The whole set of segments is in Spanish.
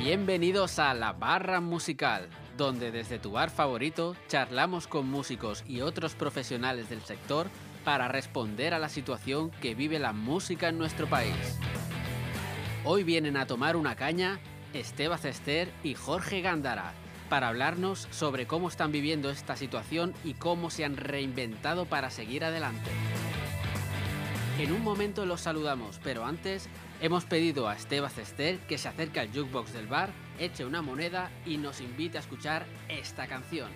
Bienvenidos a La Barra Musical, donde desde tu bar favorito charlamos con músicos y otros profesionales del sector para responder a la situación que vive la música en nuestro país. Hoy vienen a tomar una caña Esteba Cester y Jorge Gándara para hablarnos sobre cómo están viviendo esta situación y cómo se han reinventado para seguir adelante. En un momento los saludamos, pero antes hemos pedido a Esteba Cester que se acerque al jukebox del bar, eche una moneda y nos invite a escuchar esta canción.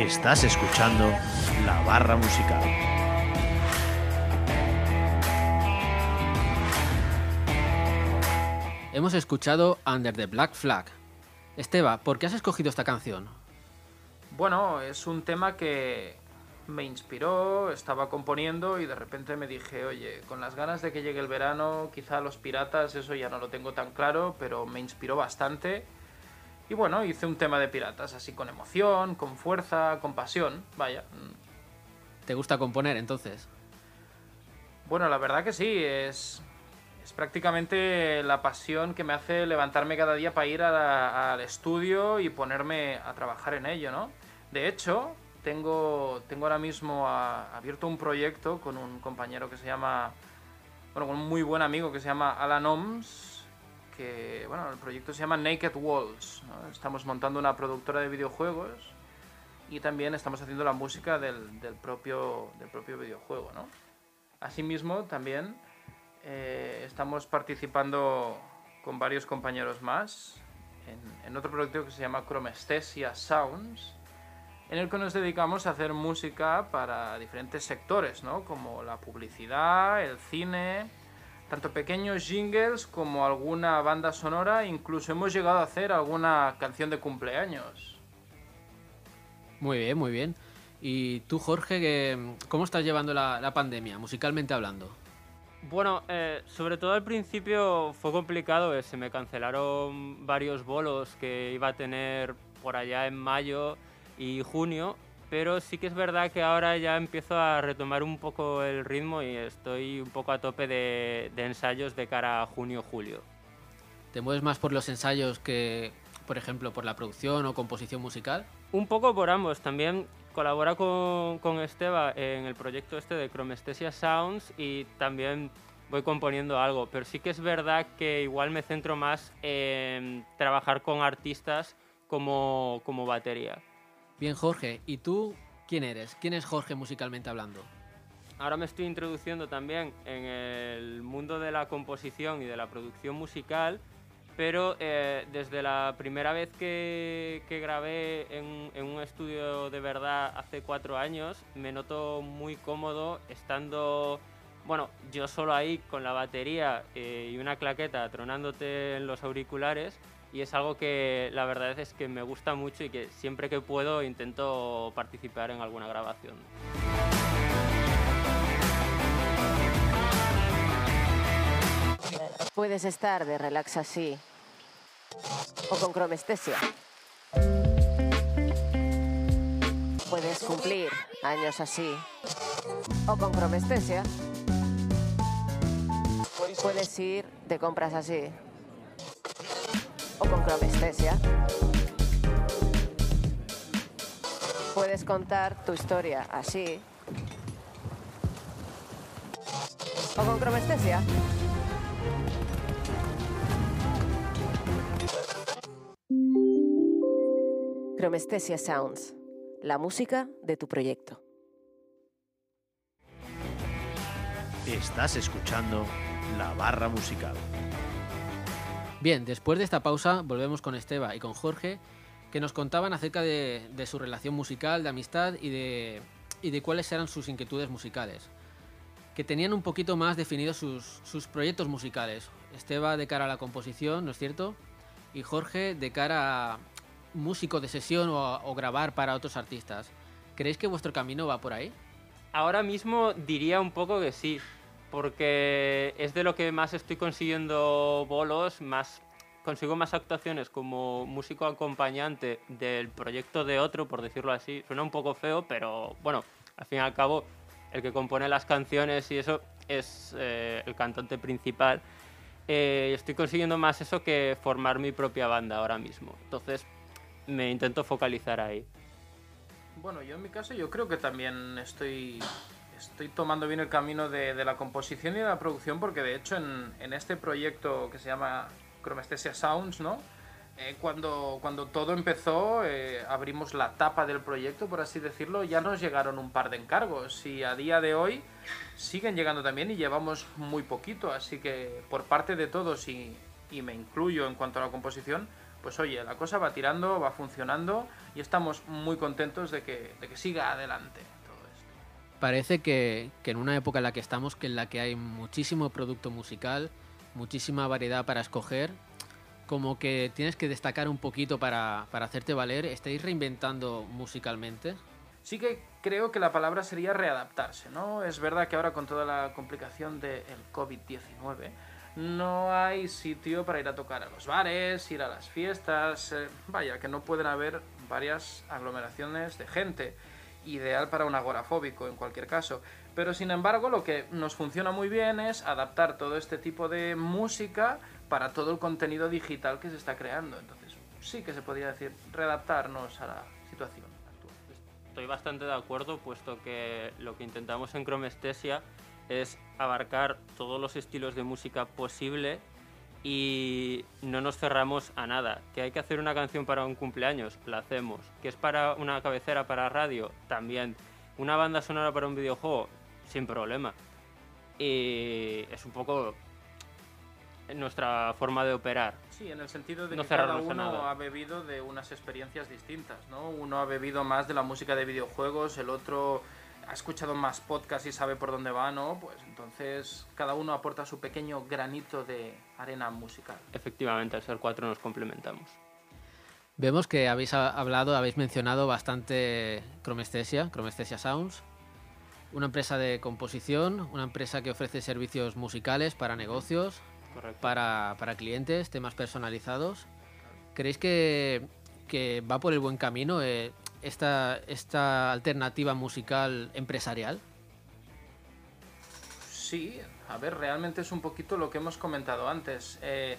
Estás escuchando La Barra Musical. Hemos escuchado Under the Black Flag. Esteba, ¿por qué has escogido esta canción? Bueno, es un tema que me inspiró, estaba componiendo y de repente me dije, oye, con las ganas de que llegue el verano, quizá los piratas, eso ya no lo tengo tan claro, pero me inspiró bastante. Y bueno, hice un tema de piratas, así con emoción, con fuerza, con pasión, vaya. ¿Te gusta componer entonces? Bueno, la verdad que sí, es, es prácticamente la pasión que me hace levantarme cada día para ir al estudio y ponerme a trabajar en ello, ¿no? De hecho, tengo, tengo ahora mismo abierto un proyecto con un compañero que se llama, bueno, con un muy buen amigo que se llama Alan Oms, que, bueno, el proyecto se llama Naked Walls. Estamos montando una productora de videojuegos y también estamos haciendo la música del, del propio, del propio videojuego, ¿no? Asimismo, también eh, estamos participando con varios compañeros más en, en, otro proyecto que se llama Chromestesia Sounds, en el que nos dedicamos a hacer música para diferentes sectores, ¿no? como la publicidad, el cine, tanto pequeños jingles como alguna banda sonora, incluso hemos llegado a hacer alguna canción de cumpleaños. Muy bien, muy bien. ¿Y tú, Jorge, cómo estás llevando la, pandemia, musicalmente hablando? Bueno, eh, sobre todo al principio fue complicado, eh, se me cancelaron varios bolos que iba a tener por allá en mayo y junio pero sí que es verdad que ahora ya empiezo a retomar un poco el ritmo y estoy un poco a tope de, ensayos de cara a junio-julio. ¿Te mueves más por los ensayos que, por ejemplo, por la producción o composición musical? Un poco por ambos. También colabora con, con Esteba en el proyecto este de Chromestesia Sounds y también voy componiendo algo, pero sí que es verdad que igual me centro más en trabajar con artistas como, como batería. Bien, Jorge, ¿y tú quién eres? ¿Quién es Jorge musicalmente hablando? Ahora me estoy introduciendo también en el mundo de la composición y de la producción musical, pero eh, desde la primera vez que, grabé en, un estudio de verdad hace cuatro años, me noto muy cómodo estando, bueno, yo solo ahí con la batería eh, y una claqueta tronándote en los auriculares y es algo que la verdad es que me gusta mucho y que siempre que puedo intento participar en alguna grabación. Puedes estar de relax así o con cromestesia. Puedes cumplir años así o con cromestesia. Puedes ir de compras así o con cromestesia. Puedes contar tu historia así o con cromestesia. Cromestesia Sounds, la música de tu proyecto. Estás escuchando La Barra Musical. Bien, después de esta pausa volvemos con Esteba y con Jorge, que nos contaban acerca de, su relación musical, de amistad y de, cuáles eran sus inquietudes musicales. Que tenían un poquito más definidos sus, sus proyectos musicales. Esteba de cara a la composición, ¿no es cierto? Y Jorge de cara a músico de sesión o, o grabar para otros artistas. ¿Creéis que vuestro camino va por ahí? Ahora mismo diría un poco que sí, porque es de lo que más estoy consiguiendo bolos, más consigo más actuaciones como músico acompañante del proyecto de otro, por decirlo así. Suena un poco feo, pero bueno, al fin y al cabo, el que compone las canciones y eso es eh, el cantante principal. Eh, estoy consiguiendo más eso que formar mi propia banda ahora mismo. Entonces, me intento focalizar ahí. Bueno, yo en mi caso yo creo que también estoy, estoy tomando bien el camino de, la composición y de la producción porque de hecho en, este proyecto que se llama Chromestesia Sounds. Eh, cuando, todo empezó, eh, abrimos la tapa del proyecto, por así decirlo, ya nos llegaron un par de encargos y a día de hoy siguen llegando también y llevamos muy poquito, así que por parte de todos y, me incluyo en cuanto a la composición, pues oye, la cosa va tirando, va funcionando y estamos muy contentos de que, siga adelante. Parece que, que en una época en la que estamos, que en la que hay muchísimo producto musical, muchísima variedad para escoger, como que tienes que destacar un poquito para, para hacerte valer. ¿Estáis reinventando musicalmente? Sí que creo que la palabra sería readaptarse, ¿no? Es verdad que ahora con toda la complicación del COVID-19 no hay sitio para ir a tocar a los bares, ir a las fiestas, eh, vaya, que no pueden haber varias aglomeraciones de gente, ideal para un agorafóbico en cualquier caso. Pero sin embargo lo que nos funciona muy bien es adaptar todo este tipo de música para todo el contenido digital que se está creando. Entonces sí que se podría decir readaptarnos a la situación actual. Estoy bastante de acuerdo, puesto que lo que intentamos en Chromestesia es abarcar todos los estilos de música posible y no nos cerramos a nada. Que hay que hacer una canción para un cumpleaños, la hacemos. Que es para una cabecera para radio, también. Una banda sonora para un videojuego, sin problema. Y es un poco nuestra forma de operar. Sí, en el sentido de No que cada uno ha bebido de unas experiencias distintas, ¿no? Uno ha bebido más de la música de videojuegos, el otro ha escuchado más podcasts y sabe por dónde va, ¿no? Pues entonces cada uno aporta su pequeño granito de arena musical. Efectivamente, al ser cuatro nos complementamos. Vemos que habéis ha- hablado, habéis mencionado bastante Chromestesia, Chromestesia Sounds, una empresa de composición, una empresa que ofrece servicios musicales para negocios, para, para clientes, temas personalizados. ¿Creéis que, que va por el buen camino eh, esta, esta alternativa musical empresarial? Sí, a ver, realmente es un poquito lo que hemos comentado antes. Eh,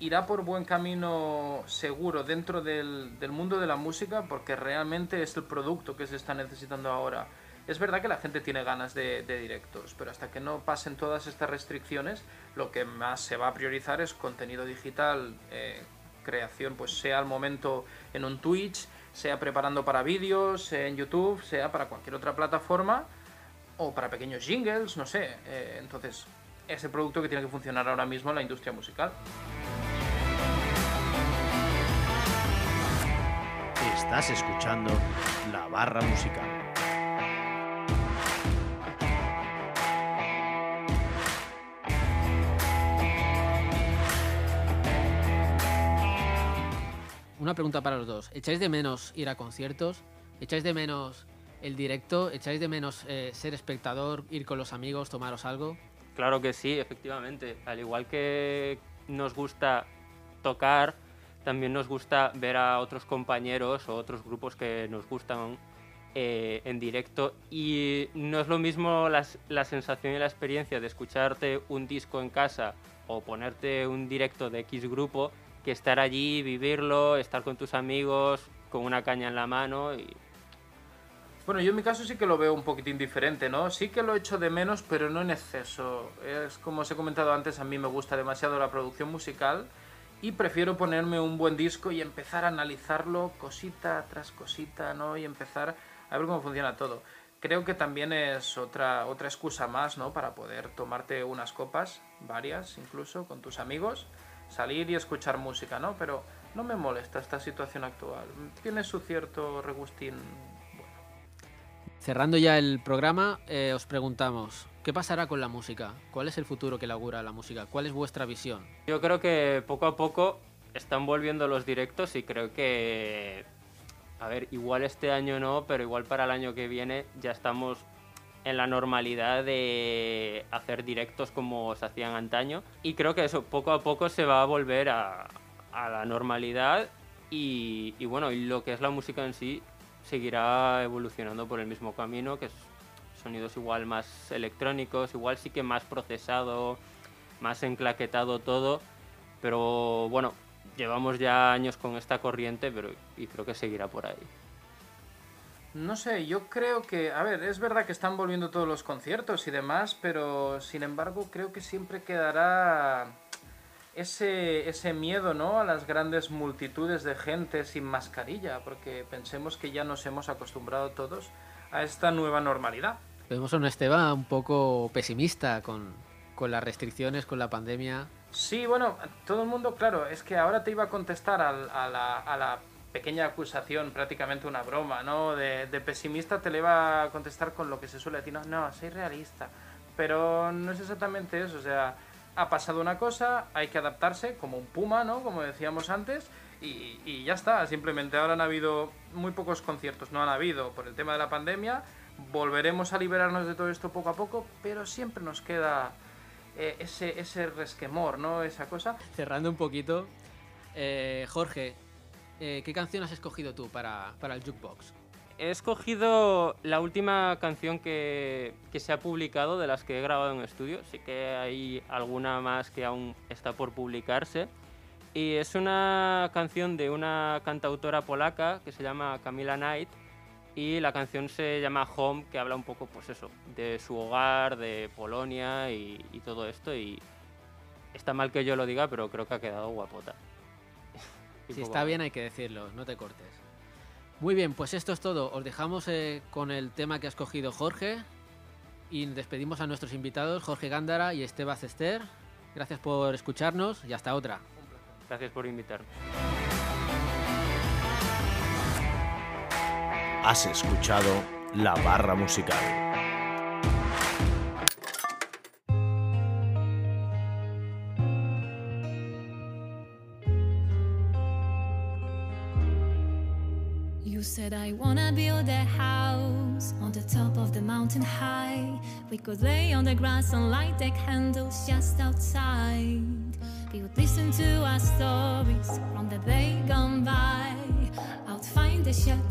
irá por buen camino seguro dentro del, del mundo de la música porque realmente es el producto que se está necesitando ahora. Es verdad que la gente tiene ganas de, directos, pero hasta que no pasen todas estas restricciones, lo que más se va a priorizar es contenido digital, eh, creación, pues sea al momento en un Twitch, sea preparando para vídeos, sea en YouTube, sea para cualquier otra plataforma o para pequeños jingles, no sé. Eh, entonces, es el producto que tiene que funcionar ahora mismo en la industria musical. Estás escuchando La Barra Musical. Una pregunta para los dos. ¿Echáis de menos ir a conciertos? ¿Echáis de menos el directo? ¿Echáis de menos eh, ser espectador, ir con los amigos, tomaros algo? Claro que sí, efectivamente. Al igual que nos gusta tocar, también nos gusta ver a otros compañeros o otros grupos que nos gustan eh, en directo. Y no es lo mismo la sensación y la experiencia de escucharte un disco en casa o ponerte un directo de X grupo que estar allí, vivirlo, estar con tus amigos, con una caña en la mano y Bueno, yo en mi caso sí que lo veo un poquitín diferente, ¿no? Sí que lo echo de menos, pero no en exceso. Es como os he comentado antes, a mí me gusta demasiado la producción musical y prefiero ponerme un buen disco y empezar a analizarlo cosita tras cosita, ¿no? Y empezar a ver cómo funciona todo. Creo que también es otra, otra excusa más, ¿no? Para poder tomarte unas copas, varias incluso, con tus amigos, salir y escuchar música, ¿no? Pero no me molesta esta situación actual. Tiene su cierto regustín. Cerrando ya el programa, eh, os preguntamos, ¿qué pasará con la música? ¿Cuál es el futuro que le augura la música? ¿Cuál es vuestra visión? Yo creo que poco a poco están volviendo los directos y creo que, a ver, igual este año no, pero igual para el año que viene ya estamos en la normalidad de hacer directos como se hacían antaño. Y creo que eso poco a poco se va a volver a, la normalidad y, bueno, y lo que es la música en sí seguirá evolucionando por el mismo camino, que sonidos igual más electrónicos, igual sí que más procesado, más enclaquetado todo, pero bueno, llevamos ya años con esta corriente pero, y creo que seguirá por ahí. No sé, yo creo que, a ver, es verdad que están volviendo todos los conciertos y demás, pero sin embargo creo que siempre quedará ese, ese miedo ¿no? a las grandes multitudes de gente sin mascarilla, porque pensemos que ya nos hemos acostumbrado todos a esta nueva normalidad. Vemos a un Esteban un poco pesimista con, con las restricciones, con la pandemia. Sí, bueno, todo el mundo, claro, es que ahora te iba a contestar a, a, la, a la, pequeña acusación, prácticamente una broma, ¿no? De, pesimista te le iba a contestar con lo que se suele decir, no, no, soy realista. Pero no es exactamente eso, o sea, ha pasado una cosa, hay que adaptarse como un puma, ¿no? Como decíamos antes, y, ya está. Simplemente ahora han habido muy pocos conciertos, no han habido por el tema de la pandemia. Volveremos a liberarnos de todo esto poco a poco, pero siempre nos queda eh, ese, ese resquemor, ¿no? Esa cosa. Cerrando un poquito, eh, Jorge, eh, ¿qué canción has escogido tú para, para el jukebox? He escogido la última canción que, que, se ha publicado de las que he grabado en estudio. Sí que hay alguna más que aún está por publicarse. Y es una canción de una cantautora polaca que se llama Camila Knight. Y la canción se llama Home, que habla un poco, pues eso, de su hogar, de Polonia y, y todo esto. Y está mal que yo lo diga, pero creo que ha quedado guapota. Si está bien hay que decirlo, no te cortes. Muy bien, pues esto es todo. Os dejamos eh, con el tema que ha escogido Jorge y despedimos a nuestros invitados Jorge Gándara y Esteban Cester. Gracias por escucharnos y hasta otra. Gracias por invitarme. Has escuchado La Barra Musical. We could lay on the grass and light the candles just outside. We would listen to our stories from the day gone by. I'd find the shelter